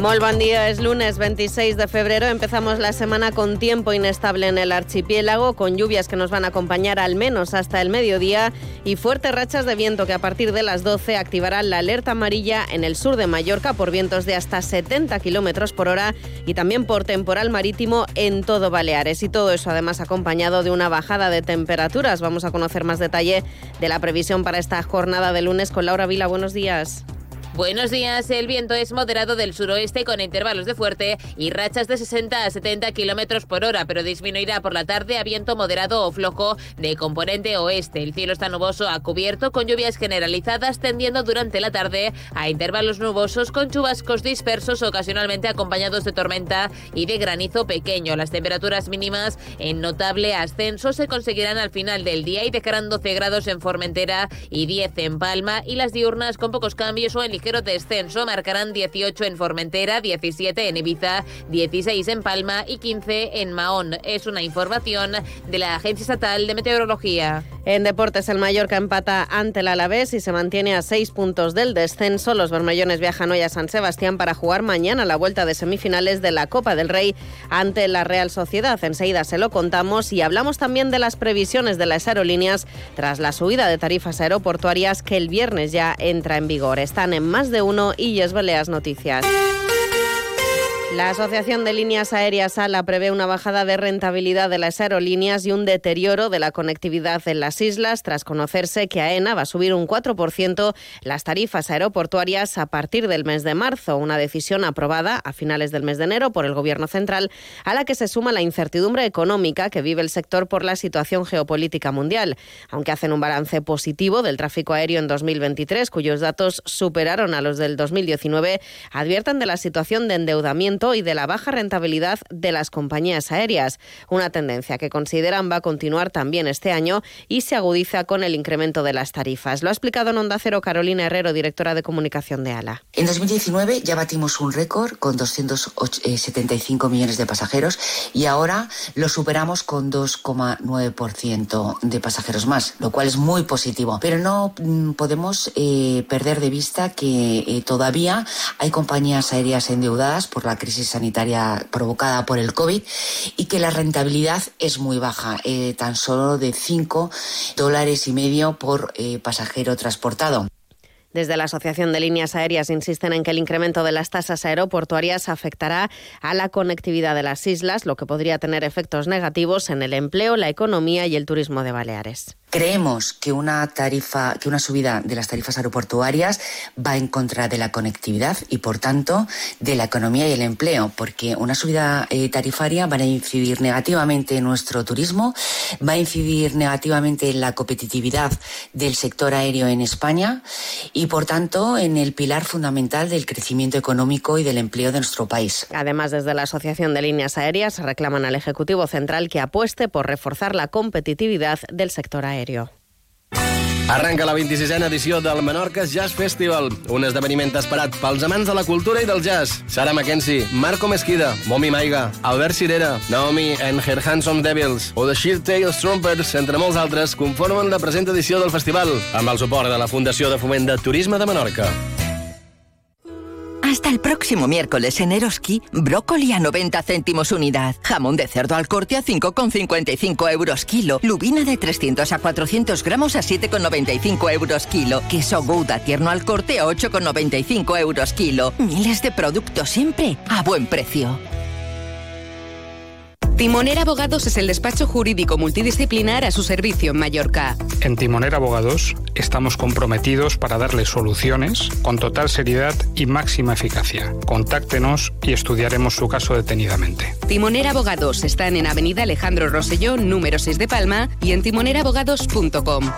Buen día, es lunes 26 de febrero. Empezamos la semana con tiempo inestable en el archipiélago, con lluvias que nos van a acompañar al menos hasta el mediodía y fuertes rachas de viento que a partir de las 12 activarán la alerta amarilla en el sur de Mallorca por vientos de hasta 70 kilómetros por hora y también por temporal marítimo en todo Baleares. Y todo eso además acompañado de una bajada de temperaturas. Vamos a conocer más detalle de la previsión para esta jornada de lunes con Laura Vila. Buenos días. Buenos días. El viento es moderado del suroeste con intervalos de fuerte y rachas de 60 a 70 kilómetros por hora, pero disminuirá por la tarde a viento moderado o flojo de componente oeste. El cielo está nuboso a cubierto con lluvias generalizadas tendiendo durante la tarde a intervalos nubosos con chubascos dispersos ocasionalmente acompañados de tormenta y de granizo pequeño. Las temperaturas mínimas en notable ascenso se conseguirán al final del día y dejarán 12 grados en Formentera y 10 en Palma y las diurnas con pocos cambios o en ligero descenso marcarán 18 en Formentera, 17 en Ibiza, 16 en Palma y 15 en Mahón. Es una información de la Agencia Estatal de Meteorología. En deportes, el Mallorca empata ante el Alavés y se mantiene a seis puntos del descenso. Los bermellones viajan hoy a San Sebastián para jugar mañana la vuelta de semifinales de la Copa del Rey ante la Real Sociedad. Enseguida se lo contamos y hablamos también de las previsiones de las aerolíneas tras la subida de tarifas aeroportuarias que el viernes ya entra en vigor. Están en más de uno y Yes Baleas Noticias. La Asociación de Líneas Aéreas ALA prevé una bajada de rentabilidad de las aerolíneas y un deterioro de la conectividad en las islas tras conocerse que AENA va a subir un 4% las tarifas aeroportuarias a partir del mes de marzo, una decisión aprobada a finales del mes de enero por el Gobierno central, a la que se suma la incertidumbre económica que vive el sector por la situación geopolítica mundial. Aunque hacen un balance positivo del tráfico aéreo en 2023, cuyos datos superaron a los del 2019, advierten de la situación de endeudamiento y de la baja rentabilidad de las compañías aéreas, una tendencia que consideran va a continuar también este año y se agudiza con el incremento de las tarifas. Lo ha explicado en Onda Cero Carolina Herrero, directora de comunicación de ALA. En 2019 ya batimos un récord con 275 millones de pasajeros y ahora lo superamos con 2,9% de pasajeros más, lo cual es muy positivo. Pero no mm, podemos eh, perder de vista que eh, todavía hay compañías aéreas endeudadas por la crisis sanitaria provocada por el COVID y que la rentabilidad es muy baja, eh, tan solo de 5 dólares y medio por eh, pasajero transportado. Desde la Asociación de Líneas Aéreas insisten en que el incremento de las tasas aeroportuarias afectará a la conectividad de las islas, lo que podría tener efectos negativos en el empleo, la economía y el turismo de Baleares. Creemos que una tarifa, que una subida de las tarifas aeroportuarias va en contra de la conectividad y, por tanto, de la economía y el empleo, porque una subida eh, tarifaria va a incidir negativamente en nuestro turismo, va a incidir negativamente en la competitividad del sector aéreo en España y, por tanto, en el pilar fundamental del crecimiento económico y del empleo de nuestro país. Además, desde la Asociación de Líneas Aéreas reclaman al Ejecutivo Central que apueste por reforzar la competitividad del sector aéreo. Aéreo. Arranca la 26a edició del Menorca Jazz Festival, un esdeveniment esperat pels amants de la cultura i del jazz. Sara Mackenzie, Marco Mesquida, Momi Maiga, Albert Cirera, Naomi and Her Handsome Devils o The Sheer Tales Trumpers, entre molts altres, conformen la present edició del festival, amb el suport de la Fundació de Foment de Turisme de Menorca. Hasta el próximo miércoles en Eroski, brócoli a 90 céntimos unidad, jamón de cerdo al corte a 5,55 euros kilo, lubina de 300 a 400 gramos a 7,95 euros kilo, queso Gouda tierno al corte a 8,95 euros kilo. Miles de productos siempre a buen precio. Timonera Abogados es el despacho jurídico multidisciplinar a su servicio en Mallorca. En Timonera Abogados estamos comprometidos para darle soluciones con total seriedad y máxima eficacia. Contáctenos y estudiaremos su caso detenidamente. Timonera Abogados están en Avenida Alejandro Rosselló, número 6 de Palma y en timonerabogados.com.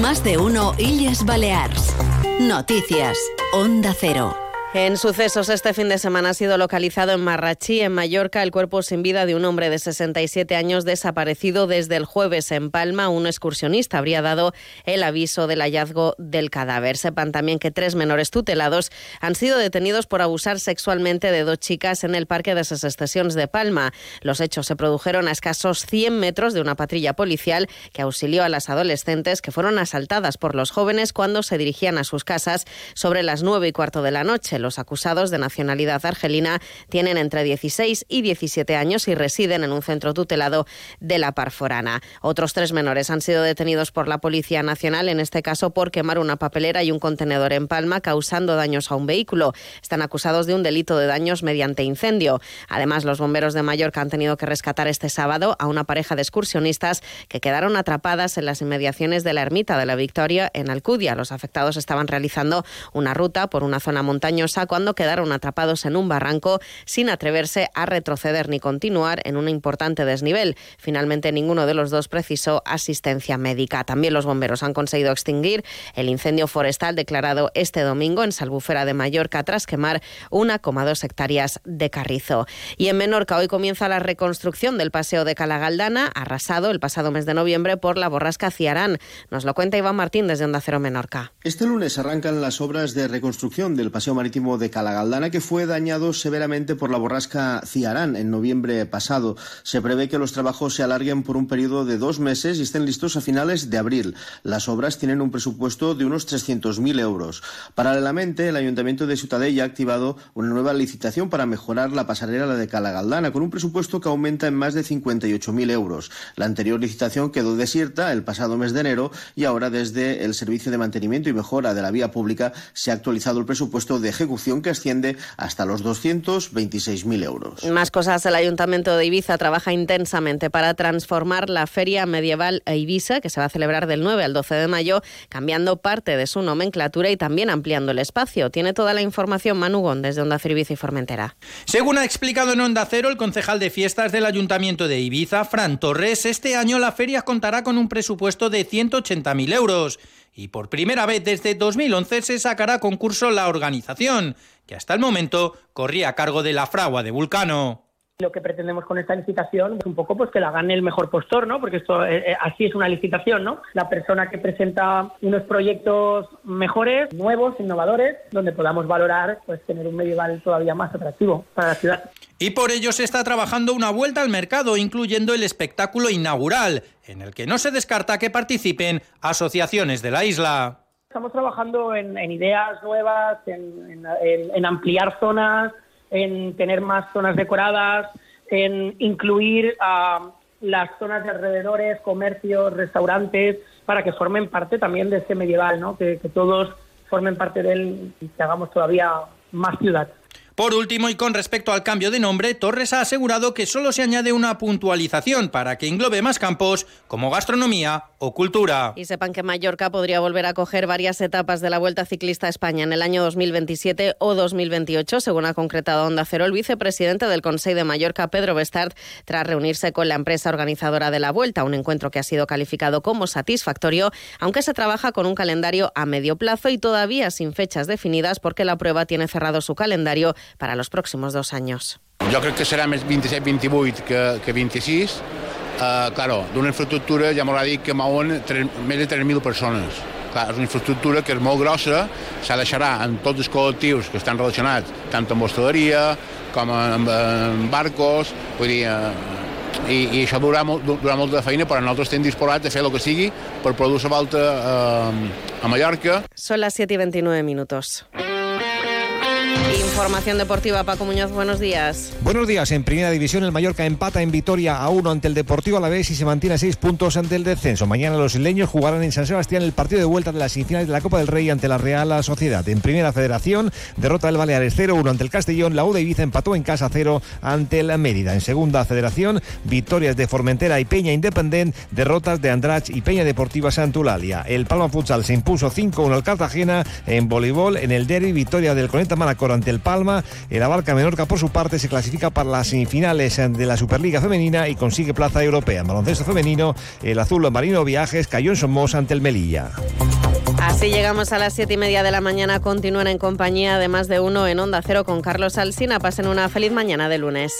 Más de uno Illes Balears. Noticias. Onda Cero. En sucesos, este fin de semana ha sido localizado en Marrachí, en Mallorca, el cuerpo sin vida de un hombre de 67 años desaparecido desde el jueves en Palma. Un excursionista habría dado el aviso del hallazgo del cadáver. Sepan también que tres menores tutelados han sido detenidos por abusar sexualmente de dos chicas en el Parque de Ses Estaciones de Palma. Los hechos se produjeron a escasos 100 metros de una patrulla policial que auxilió a las adolescentes que fueron asaltadas por los jóvenes cuando se dirigían a sus casas sobre las nueve y cuarto de la noche. Los acusados de nacionalidad argelina tienen entre 16 y 17 años y residen en un centro tutelado de la Parforana. Otros tres menores han sido detenidos por la Policía Nacional, en este caso por quemar una papelera y un contenedor en Palma, causando daños a un vehículo. Están acusados de un delito de daños mediante incendio. Además, los bomberos de Mallorca han tenido que rescatar este sábado a una pareja de excursionistas que quedaron atrapadas en las inmediaciones de la ermita de la Victoria en Alcudia. Los afectados estaban realizando una ruta por una zona montañosa cuando quedaron atrapados en un barranco sin atreverse a retroceder ni continuar en un importante desnivel. Finalmente, ninguno de los dos precisó asistencia médica. También los bomberos han conseguido extinguir el incendio forestal declarado este domingo en Salbufera de Mallorca tras quemar 1,2 hectáreas de carrizo. Y en Menorca hoy comienza la reconstrucción del paseo de Calagaldana, arrasado el pasado mes de noviembre por la borrasca Ciarán. Nos lo cuenta Iván Martín desde Onda Cero Menorca. Este lunes arrancan las obras de reconstrucción del paseo marítimo de Calagaldana, que fue dañado severamente por la borrasca Ciarán en noviembre pasado. Se prevé que los trabajos se alarguen por un periodo de dos meses y estén listos a finales de abril. Las obras tienen un presupuesto de unos 300.000 euros. Paralelamente, el Ayuntamiento de Ciutadella ha activado una nueva licitación para mejorar la pasarela de Calagaldana, con un presupuesto que aumenta en más de 58.000 euros. La anterior licitación quedó desierta el pasado mes de enero y ahora desde el Servicio de Mantenimiento y Mejora de la Vía Pública se ha actualizado el presupuesto de ejecución que asciende hasta los 226.000 euros. Más cosas, el Ayuntamiento de Ibiza trabaja intensamente para transformar la Feria Medieval a Ibiza, que se va a celebrar del 9 al 12 de mayo, cambiando parte de su nomenclatura y también ampliando el espacio. Tiene toda la información Manugón desde Onda Cero Ibiza y Formentera. Según ha explicado en Onda Cero el concejal de fiestas del Ayuntamiento de Ibiza, Fran Torres, este año la feria contará con un presupuesto de 180.000 euros y por primera vez desde 2011 se sacará a concurso la organización, que hasta el momento corría a cargo de la fragua de Vulcano. Lo que pretendemos con esta licitación es un poco pues que la gane el mejor postor, ¿no? Porque esto eh, eh, así es una licitación, ¿no? La persona que presenta unos proyectos mejores, nuevos, innovadores, donde podamos valorar pues tener un medieval todavía más atractivo para la ciudad. Y por ello se está trabajando una vuelta al mercado, incluyendo el espectáculo inaugural, en el que no se descarta que participen asociaciones de la isla. Estamos trabajando en, ideas nuevas, en ampliar zonas, en tener más zonas decoradas, en incluir a las zonas de alrededores, comercios, restaurantes, para que formen parte también de este medieval, ¿no? que, que todos formen parte de él y que hagamos todavía más ciudad. Por último, y con respecto al cambio de nombre, Torres ha asegurado que solo se añade una puntualización para que englobe más campos como gastronomía o cultura. Y sepan que Mallorca podría volver a coger varias etapas de la Vuelta Ciclista a España en el año 2027 o 2028, según ha concretado Onda Cero el vicepresidente del Consejo de Mallorca, Pedro Bestard, tras reunirse con la empresa organizadora de la Vuelta, un encuentro que ha sido calificado como satisfactorio, aunque se trabaja con un calendario a medio plazo y todavía sin fechas definidas porque la prueba tiene cerrado su calendario para los próximos dos años. Jo crec que serà més 27-28 que, que 26. Uh, claro, d'una infraestructura, ja m'haurà dit que mouen 3, més de 3.000 persones. Clar, és una infraestructura que és molt grossa, s'ha deixarà en tots els col·lectius que estan relacionats, tant amb hostaleria com amb, amb barcos, vull dir, uh, i, i això durarà, molt, durarà molta feina, però nosaltres estem disposats a fer el que sigui per produir la volta eh, a Mallorca. Són les 7 i 29 minuts. Información deportiva, Paco Muñoz, buenos días. Buenos días. En primera división, el Mallorca empata en Vitoria a uno ante el Deportivo Alavés y se mantiene a seis puntos ante el descenso. Mañana los isleños jugarán en San Sebastián el partido de vuelta de las semifinales de la Copa del Rey ante la Real Sociedad. En primera federación, derrota del Baleares 0-1 ante el Castellón. La UDA Ibiza empató en casa 0 ante el Mérida. En segunda federación, victorias de Formentera y Peña Independent, derrotas de Andrach y Peña Deportiva Santulalia. El Palma Futsal se impuso 5-1 al Cartagena en voleibol. En el derby, victoria del Coneta Manacor ante el Palma. El Abarca Menorca, por su parte, se clasifica para las semifinales de la Superliga Femenina y consigue plaza europea. En baloncesto femenino, el azul marino Viajes cayó en Somos ante el Melilla. Así llegamos a las siete y media de la mañana. Continúan en compañía de más de uno en Onda Cero con Carlos Alsina. Pasen una feliz mañana de lunes.